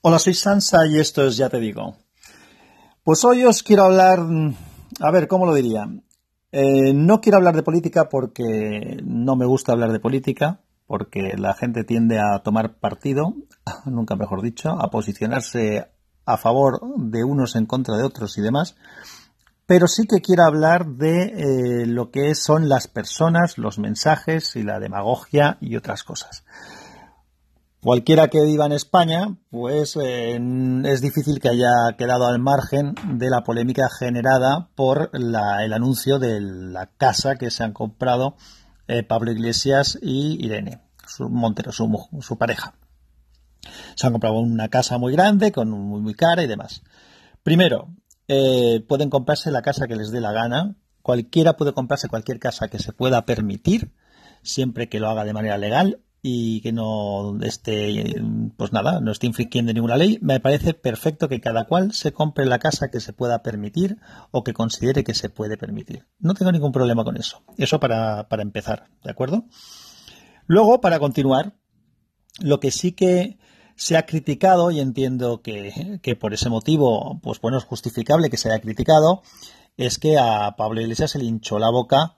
Hola, soy Sansa y esto es Ya te digo. Pues hoy os quiero hablar, a ver, ¿cómo lo diría? Eh, no quiero hablar de política porque no me gusta hablar de política, porque la gente tiende a tomar partido, nunca mejor dicho, a posicionarse a favor de unos en contra de otros y demás. Pero sí que quiero hablar de eh, lo que son las personas, los mensajes y la demagogia y otras cosas. Cualquiera que viva en España, pues eh, es difícil que haya quedado al margen de la polémica generada por el anuncio de la casa que se han comprado eh, Pablo Iglesias y Irene, su Montero, su, pareja. Se han comprado una casa muy grande, con muy, muy cara y demás. Primero, eh, pueden comprarse la casa que les dé la gana. Cualquiera puede comprarse cualquier casa que se pueda permitir, siempre que lo haga de manera legal y que no esté, pues nada, no esté infringiendo ninguna ley, me parece perfecto que cada cual se compre la casa que se pueda permitir o que considere que se puede permitir. No tengo ningún problema con eso. Eso para, para empezar, ¿de acuerdo? Luego, para continuar, lo que sí que se ha criticado, y entiendo que, que por ese motivo, pues bueno, es justificable que se haya criticado, es que a Pablo Iglesias se le hinchó la boca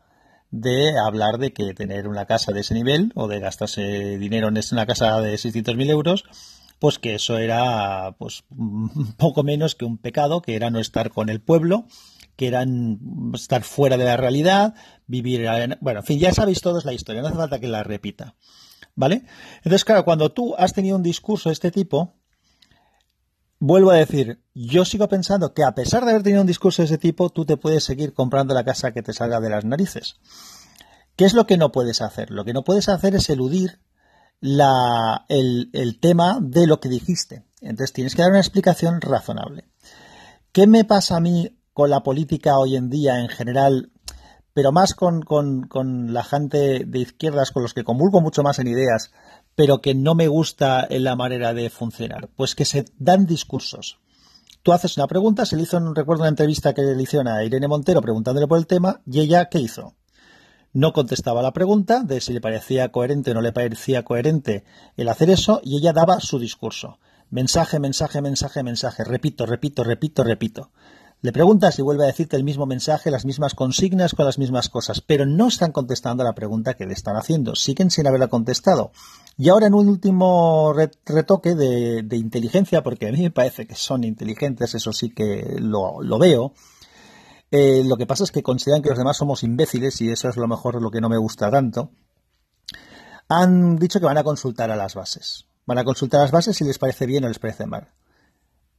de hablar de que tener una casa de ese nivel o de gastarse dinero en una casa de 600.000 euros, pues que eso era pues poco menos que un pecado, que era no estar con el pueblo, que era estar fuera de la realidad, vivir en, bueno, en fin, ya sabéis todos la historia, no hace falta que la repita. ¿Vale? Entonces, claro, cuando tú has tenido un discurso de este tipo, vuelvo a decir, yo sigo pensando que a pesar de haber tenido un discurso de ese tipo, tú te puedes seguir comprando la casa que te salga de las narices. ¿Qué es lo que no puedes hacer? Lo que no puedes hacer es eludir el, tema de lo que dijiste. Entonces tienes que dar una explicación razonable. ¿Qué me pasa a mí con la política hoy en día en general, pero más con, con la gente de izquierdas con los que comulgo mucho más en ideas, pero que no me gusta en la manera de funcionar? Pues que se dan discursos. Tú haces una pregunta, se le hizo, recuerdo una entrevista que le hicieron a Irene Montero preguntándole por el tema, y ella, ¿qué hizo? No contestaba la pregunta de si le parecía coherente o no le parecía coherente el hacer eso, y ella daba su discurso. Mensaje, mensaje, mensaje, mensaje. Repito, repito, repito, repito. Le preguntas y vuelve a decirte el mismo mensaje, las mismas consignas con las mismas cosas, pero no están contestando a la pregunta que le están haciendo, siguen sin haberla contestado. Y ahora en un último retoque de, inteligencia, porque a mí me parece que son inteligentes, eso sí que lo, veo, eh, lo que pasa es que consideran que los demás somos imbéciles y eso es lo mejor lo que no me gusta tanto. Han dicho que van a consultar a las bases. Van a consultar a las bases si les parece bien o les parece mal.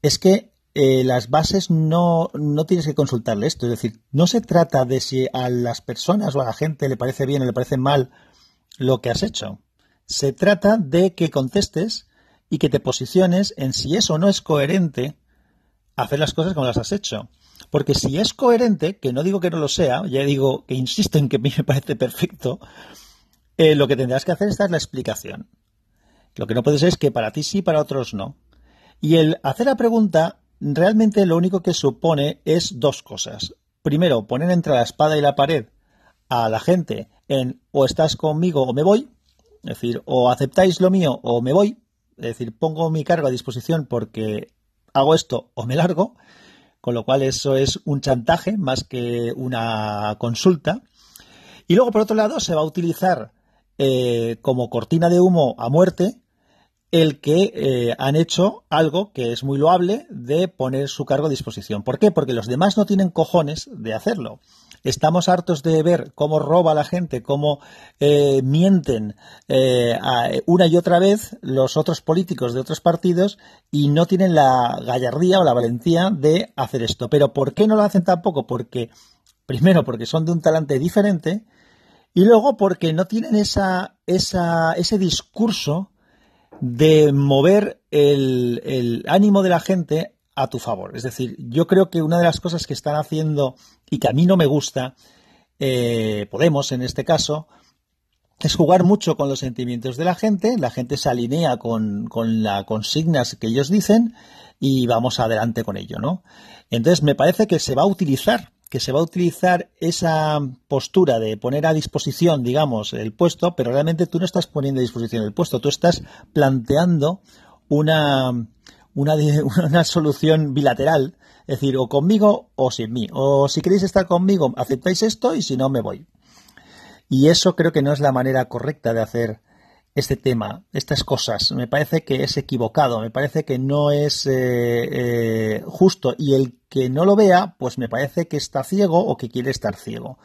Es que eh, las bases no, no tienes que consultarle esto. Es decir, no se trata de si a las personas o a la gente le parece bien o le parece mal lo que has hecho. Se trata de que contestes y que te posiciones en si eso no es coherente hacer las cosas como las has hecho. Porque si es coherente, que no digo que no lo sea, ya digo que insisto en que a mí me parece perfecto, eh, lo que tendrás que hacer es dar la explicación. Lo que no puede ser es que para ti sí, para otros no. Y el hacer la pregunta realmente lo único que supone es dos cosas. Primero, poner entre la espada y la pared a la gente en o estás conmigo o me voy, es decir, o aceptáis lo mío o me voy, es decir, pongo mi cargo a disposición porque hago esto o me largo, con lo cual eso es un chantaje más que una consulta. Y luego, por otro lado, se va a utilizar eh, como cortina de humo a muerte el que eh, han hecho algo que es muy loable de poner su cargo a disposición. ¿Por qué? Porque los demás no tienen cojones de hacerlo. Estamos hartos de ver cómo roba la gente, cómo eh, mienten eh, una y otra vez los otros políticos de otros partidos y no tienen la gallardía o la valentía de hacer esto. Pero ¿por qué no lo hacen tampoco? Porque, primero, porque son de un talante diferente y luego porque no tienen esa, esa, ese discurso de mover el, ánimo de la gente a tu favor. Es decir, yo creo que una de las cosas que están haciendo y que a mí no me gusta, eh, Podemos en este caso, es jugar mucho con los sentimientos de la gente, la gente se alinea con, con las consignas que ellos dicen y vamos adelante con ello, ¿no? Entonces me parece que se va a utilizar que se va a utilizar esa postura de poner a disposición, digamos, el puesto, pero realmente tú no estás poniendo a disposición el puesto, tú estás planteando una, una, solución bilateral, es decir, o conmigo o sin mí, o si queréis estar conmigo, aceptáis esto y si no, me voy. Y eso creo que no es la manera correcta de hacer este tema, estas cosas. Me parece que es equivocado, me parece que no es eh, eh, justo y el que no lo vea, pues me parece que está ciego o que quiere estar ciego.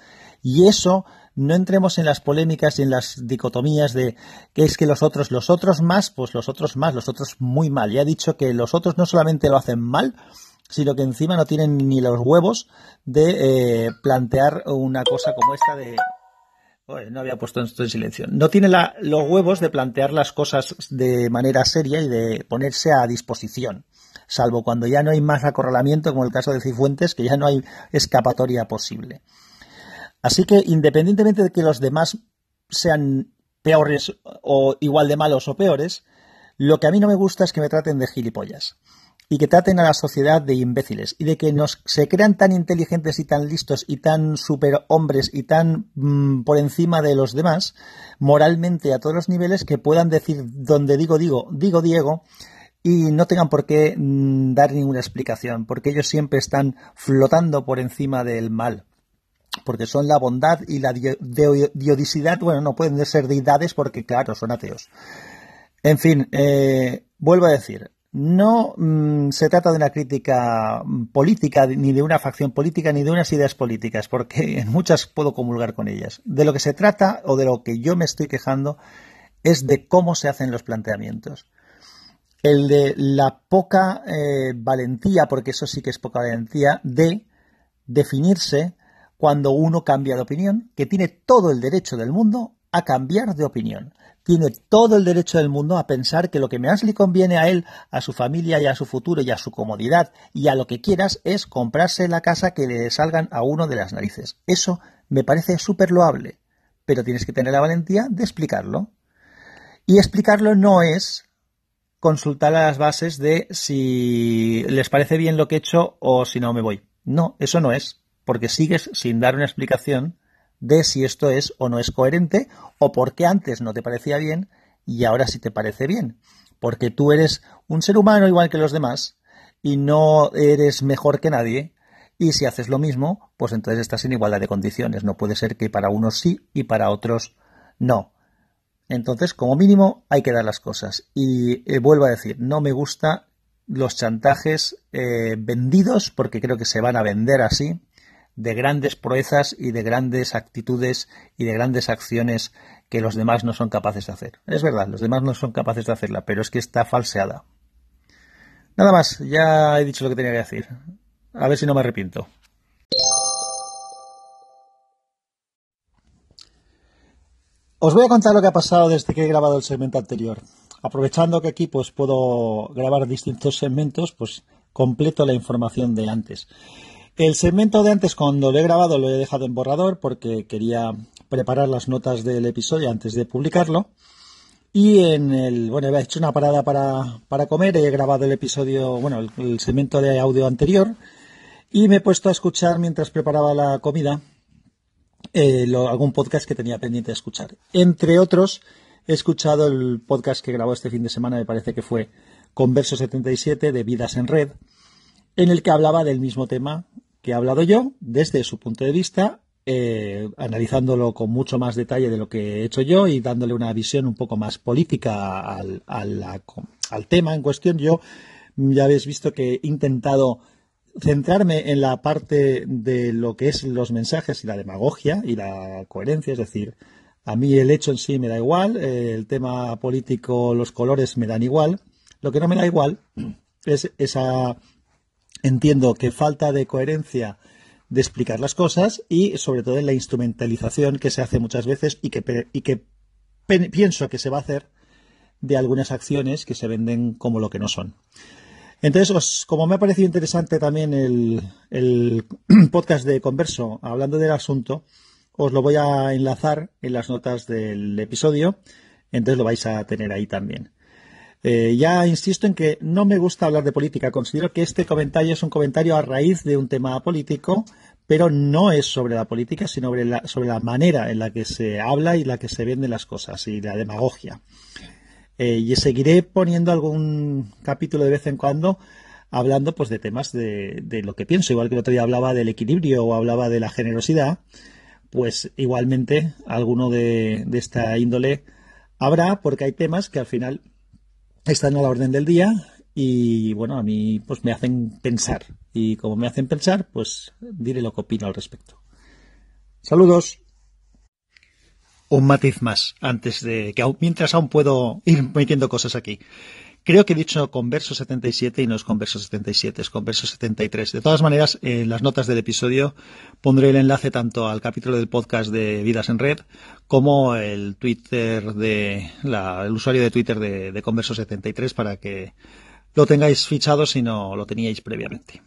Y eso no entremos en las polémicas y en las dicotomías de que es que los otros, los otros más, pues los otros más, los otros muy mal. Ya he dicho que los otros no solamente lo hacen mal, sino que encima no tienen ni los huevos de eh, plantear una cosa como esta de no había puesto esto en silencio. No tiene los huevos de plantear las cosas de manera seria y de ponerse a disposición, salvo cuando ya no hay más acorralamiento, como el caso de Cifuentes, que ya no hay escapatoria posible. Así que, independientemente de que los demás sean peores o igual de malos o peores, lo que a mí no me gusta es que me traten de gilipollas y que traten a la sociedad de imbéciles y de que nos se crean tan inteligentes y tan listos y tan superhombres y tan mm, por encima de los demás moralmente a todos los niveles que puedan decir donde digo digo digo Diego y no tengan por qué mm, dar ninguna explicación porque ellos siempre están flotando por encima del mal porque son la bondad y la diodicidad, bueno, no pueden ser deidades porque, claro, son ateos. En fin, eh, vuelvo a decir, no mm, se trata de una crítica política, ni de una facción política, ni de unas ideas políticas, porque en muchas puedo comulgar con ellas. De lo que se trata, o de lo que yo me estoy quejando, es de cómo se hacen los planteamientos. El de la poca eh, valentía, porque eso sí que es poca valentía, de definirse cuando uno cambia de opinión, que tiene todo el derecho del mundo a cambiar de opinión tiene todo el derecho del mundo a pensar que lo que más le conviene a él, a su familia y a su futuro y a su comodidad y a lo que quieras es comprarse la casa que le salgan a uno de las narices. Eso me parece súper loable, pero tienes que tener la valentía de explicarlo. Y explicarlo no es consultar a las bases de si les parece bien lo que he hecho o si no me voy. No, eso no es, porque sigues sin dar una explicación de si esto es o no es coherente o por qué antes no te parecía bien y ahora sí te parece bien. Porque tú eres un ser humano igual que los demás y no eres mejor que nadie y si haces lo mismo, pues entonces estás en igualdad de condiciones. No puede ser que para unos sí y para otros no. Entonces, como mínimo, hay que dar las cosas. Y eh, vuelvo a decir, no me gusta los chantajes eh, vendidos, porque creo que se van a vender así, de grandes proezas y de grandes actitudes y de grandes acciones que los demás no son capaces de hacer. Es verdad, los demás no son capaces de hacerla, pero es que está falseada. Nada más, ya he dicho lo que tenía que decir. A ver si no me arrepiento. Os voy a contar lo que ha pasado desde que he grabado el segmento anterior. Aprovechando que aquí pues puedo grabar distintos segmentos, pues completo la información de antes. El segmento de antes, cuando lo he grabado, lo he dejado en borrador porque quería preparar las notas del episodio antes de publicarlo. Y en el, bueno, he hecho una parada para, comer, he grabado el episodio, bueno, el, segmento de audio anterior y me he puesto a escuchar mientras preparaba la comida eh, algún podcast que tenía pendiente de escuchar. Entre otros, he escuchado el podcast que grabó este fin de semana, me parece que fue Converso 77 de Vidas en Red, en el que hablaba del mismo tema que he hablado yo desde su punto de vista, eh, analizándolo con mucho más detalle de lo que he hecho yo y dándole una visión un poco más política al, al tema en cuestión. Yo ya habéis visto que he intentado centrarme en la parte de lo que es los mensajes y la demagogia y la coherencia, es decir, a mí el hecho en sí me da igual, eh, el tema político, los colores me dan igual. Lo que no me da igual es esa entiendo que falta de coherencia de explicar las cosas y sobre todo en la instrumentalización que se hace muchas veces y que, pienso que se va a hacer de algunas acciones que se venden como lo que no son. Entonces, como me ha parecido interesante también el podcast de Converso hablando del asunto, os lo voy a enlazar en las notas del episodio, entonces lo vais a tener ahí también. Eh, ya insisto en que no me gusta hablar de política. Considero que este comentario es un comentario a raíz de un tema político, pero no es sobre la política, sino sobre la, manera en la que se habla y la que se venden las cosas y la demagogia. Eh, y seguiré poniendo algún capítulo de vez en cuando hablando pues de temas de, lo que pienso, igual que el otro día hablaba del equilibrio o hablaba de la generosidad, pues igualmente alguno de esta índole habrá, porque hay temas que al final están a la orden del día y bueno, a mí pues me hacen pensar y como me hacen pensar, pues diré lo que opino al respecto. Saludos. Un matiz más antes de que mientras aún puedo ir metiendo cosas aquí. Creo que he dicho converso 77 y no es converso 77, es converso 73. De todas maneras, en las notas del episodio pondré el enlace tanto al capítulo del podcast de Vidas en Red como el Twitter de el usuario de Twitter de converso 73 para que lo tengáis fichado si no lo teníais previamente.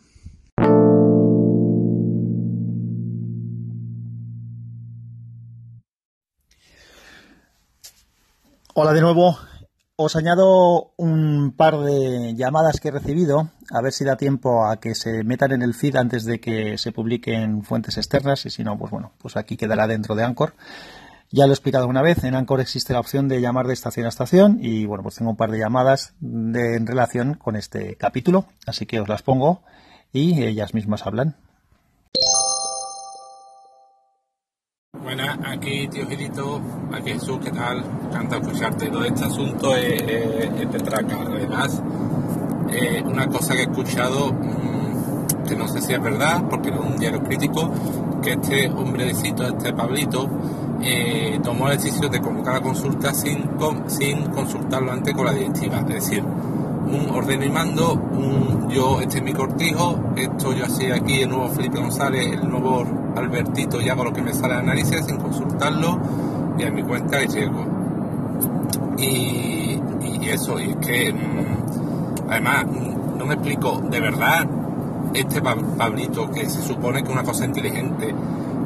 Hola de nuevo. Os añado un par de llamadas que he recibido, a ver si da tiempo a que se metan en el feed antes de que se publiquen fuentes externas y si no, pues bueno, pues aquí quedará dentro de Anchor. Ya lo he explicado una vez, en Anchor existe la opción de llamar de estación a estación y bueno, pues tengo un par de llamadas en relación con este capítulo, así que os las pongo y ellas mismas hablan. Buenas, aquí tío Girito, aquí Jesús, ¿qué tal? Encanta escucharte. Todo este asunto es, es, Petraca. Además, eh, una cosa que he escuchado, mmm, que no sé si es verdad, porque es un diario crítico, que este hombrecito, este Pablito, eh, tomó la decisión de convocar la consulta sin, sin consultarlo antes con la directiva. Es decir, un ordeno y mando, un yo, este es mi cortijo, esto yo así aquí, el nuevo Felipe González, el nuevo Albertito, y hago lo que me sale de análisis sin consultarlo y a mi cuenta y llego. Y, eso, y es que mm, además mm, no me explico, de verdad, este Pablito que se supone que es una cosa inteligente,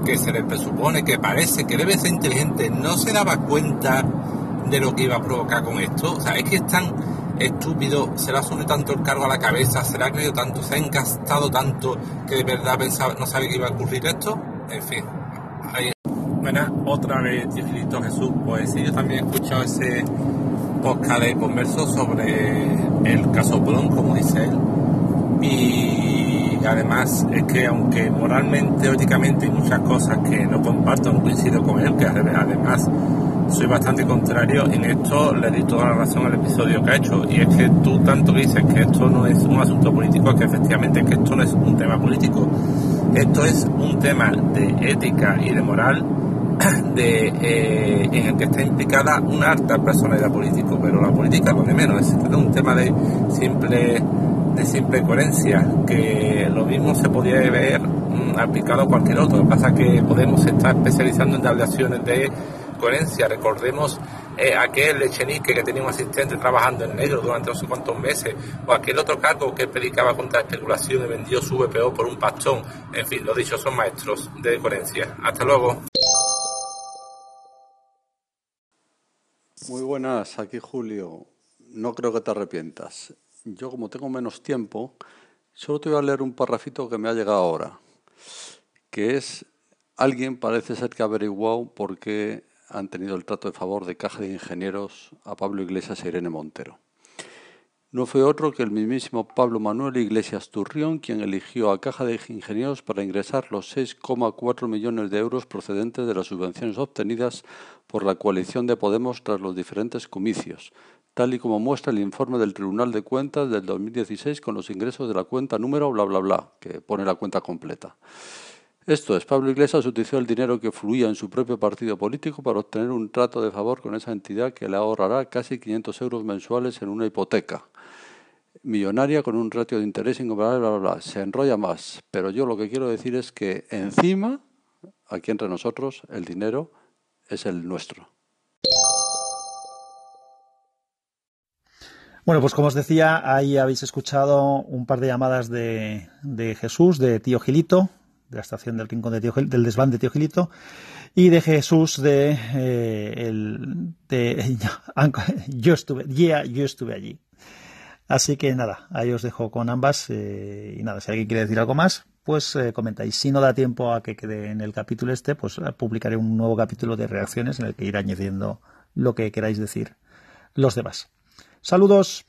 que se le presupone que parece que debe ser inteligente, no se daba cuenta de lo que iba a provocar con esto. O sea, es que es tan estúpido, se le ha subido tanto el cargo a la cabeza, se le ha creído tanto, se ha encastado tanto que de verdad pensaba, no sabe que iba a ocurrir esto. En fin, ahí. Buenas, otra vez, Tigilito Jesús. Pues sí, yo también he escuchado ese podcast de converso sobre el caso Bron, como dice él. Y además es que aunque moralmente, éticamente hay muchas cosas que no comparto, no coincido con él, que además soy bastante contrario en esto le di toda la razón al episodio que ha hecho y es que tú tanto dices que esto no es un asunto político que efectivamente que esto no es un tema político. Esto es un tema de ética y de moral de, eh, en el que está implicada una alta personalidad política pero la política pone menos. Es un tema de simple de simple coherencia que lo mismo se podría ver aplicado a cualquier otro. Lo que pasa es que podemos estar especializando en darle acciones de coherencia. Recordemos eh, aquel Echenique que tenía un asistente trabajando en negro durante no sé cuántos meses, o aquel otro cargo que predicaba contra la especulación y vendió su VPO por un pastón. En fin, los dichos son maestros de coherencia. Hasta luego. Muy buenas, aquí Julio. No creo que te arrepientas. Yo como tengo menos tiempo, solo te voy a leer un parrafito que me ha llegado ahora, que es alguien parece ser que ha averiguado por qué han tenido el trato de favor de Caja de Ingenieros a Pablo Iglesias e Irene Montero. No fue otro que el mismísimo Pablo Manuel Iglesias Turrión quien eligió a Caja de Ingenieros para ingresar los 6,4 millones de euros procedentes de las subvenciones obtenidas por la coalición de Podemos tras los diferentes comicios, tal y como muestra el informe del Tribunal de Cuentas del 2016 con los ingresos de la cuenta número bla bla bla, que pone la cuenta completa. Esto es, Pablo Iglesias utilizó el dinero que fluía en su propio partido político para obtener un trato de favor con esa entidad que le ahorrará casi 500 euros mensuales en una hipoteca. Millonaria con un ratio de interés incomparable, bla, bla, bla. Se enrolla más. Pero yo lo que quiero decir es que encima, aquí entre nosotros, el dinero es el nuestro. Bueno, pues como os decía, ahí habéis escuchado un par de llamadas de, de Jesús, de Tío Gilito, de la estación del Rincón de del desván de Tío Gilito, y de Jesús de, eh, el, de yo estuve, yo estuve allí. Así que nada, ahí os dejo con ambas eh, y nada, si alguien quiere decir algo más, pues eh, comentáis. Si no da tiempo a que quede en el capítulo este, pues publicaré un nuevo capítulo de reacciones en el que iré añadiendo lo que queráis decir los demás. Saludos.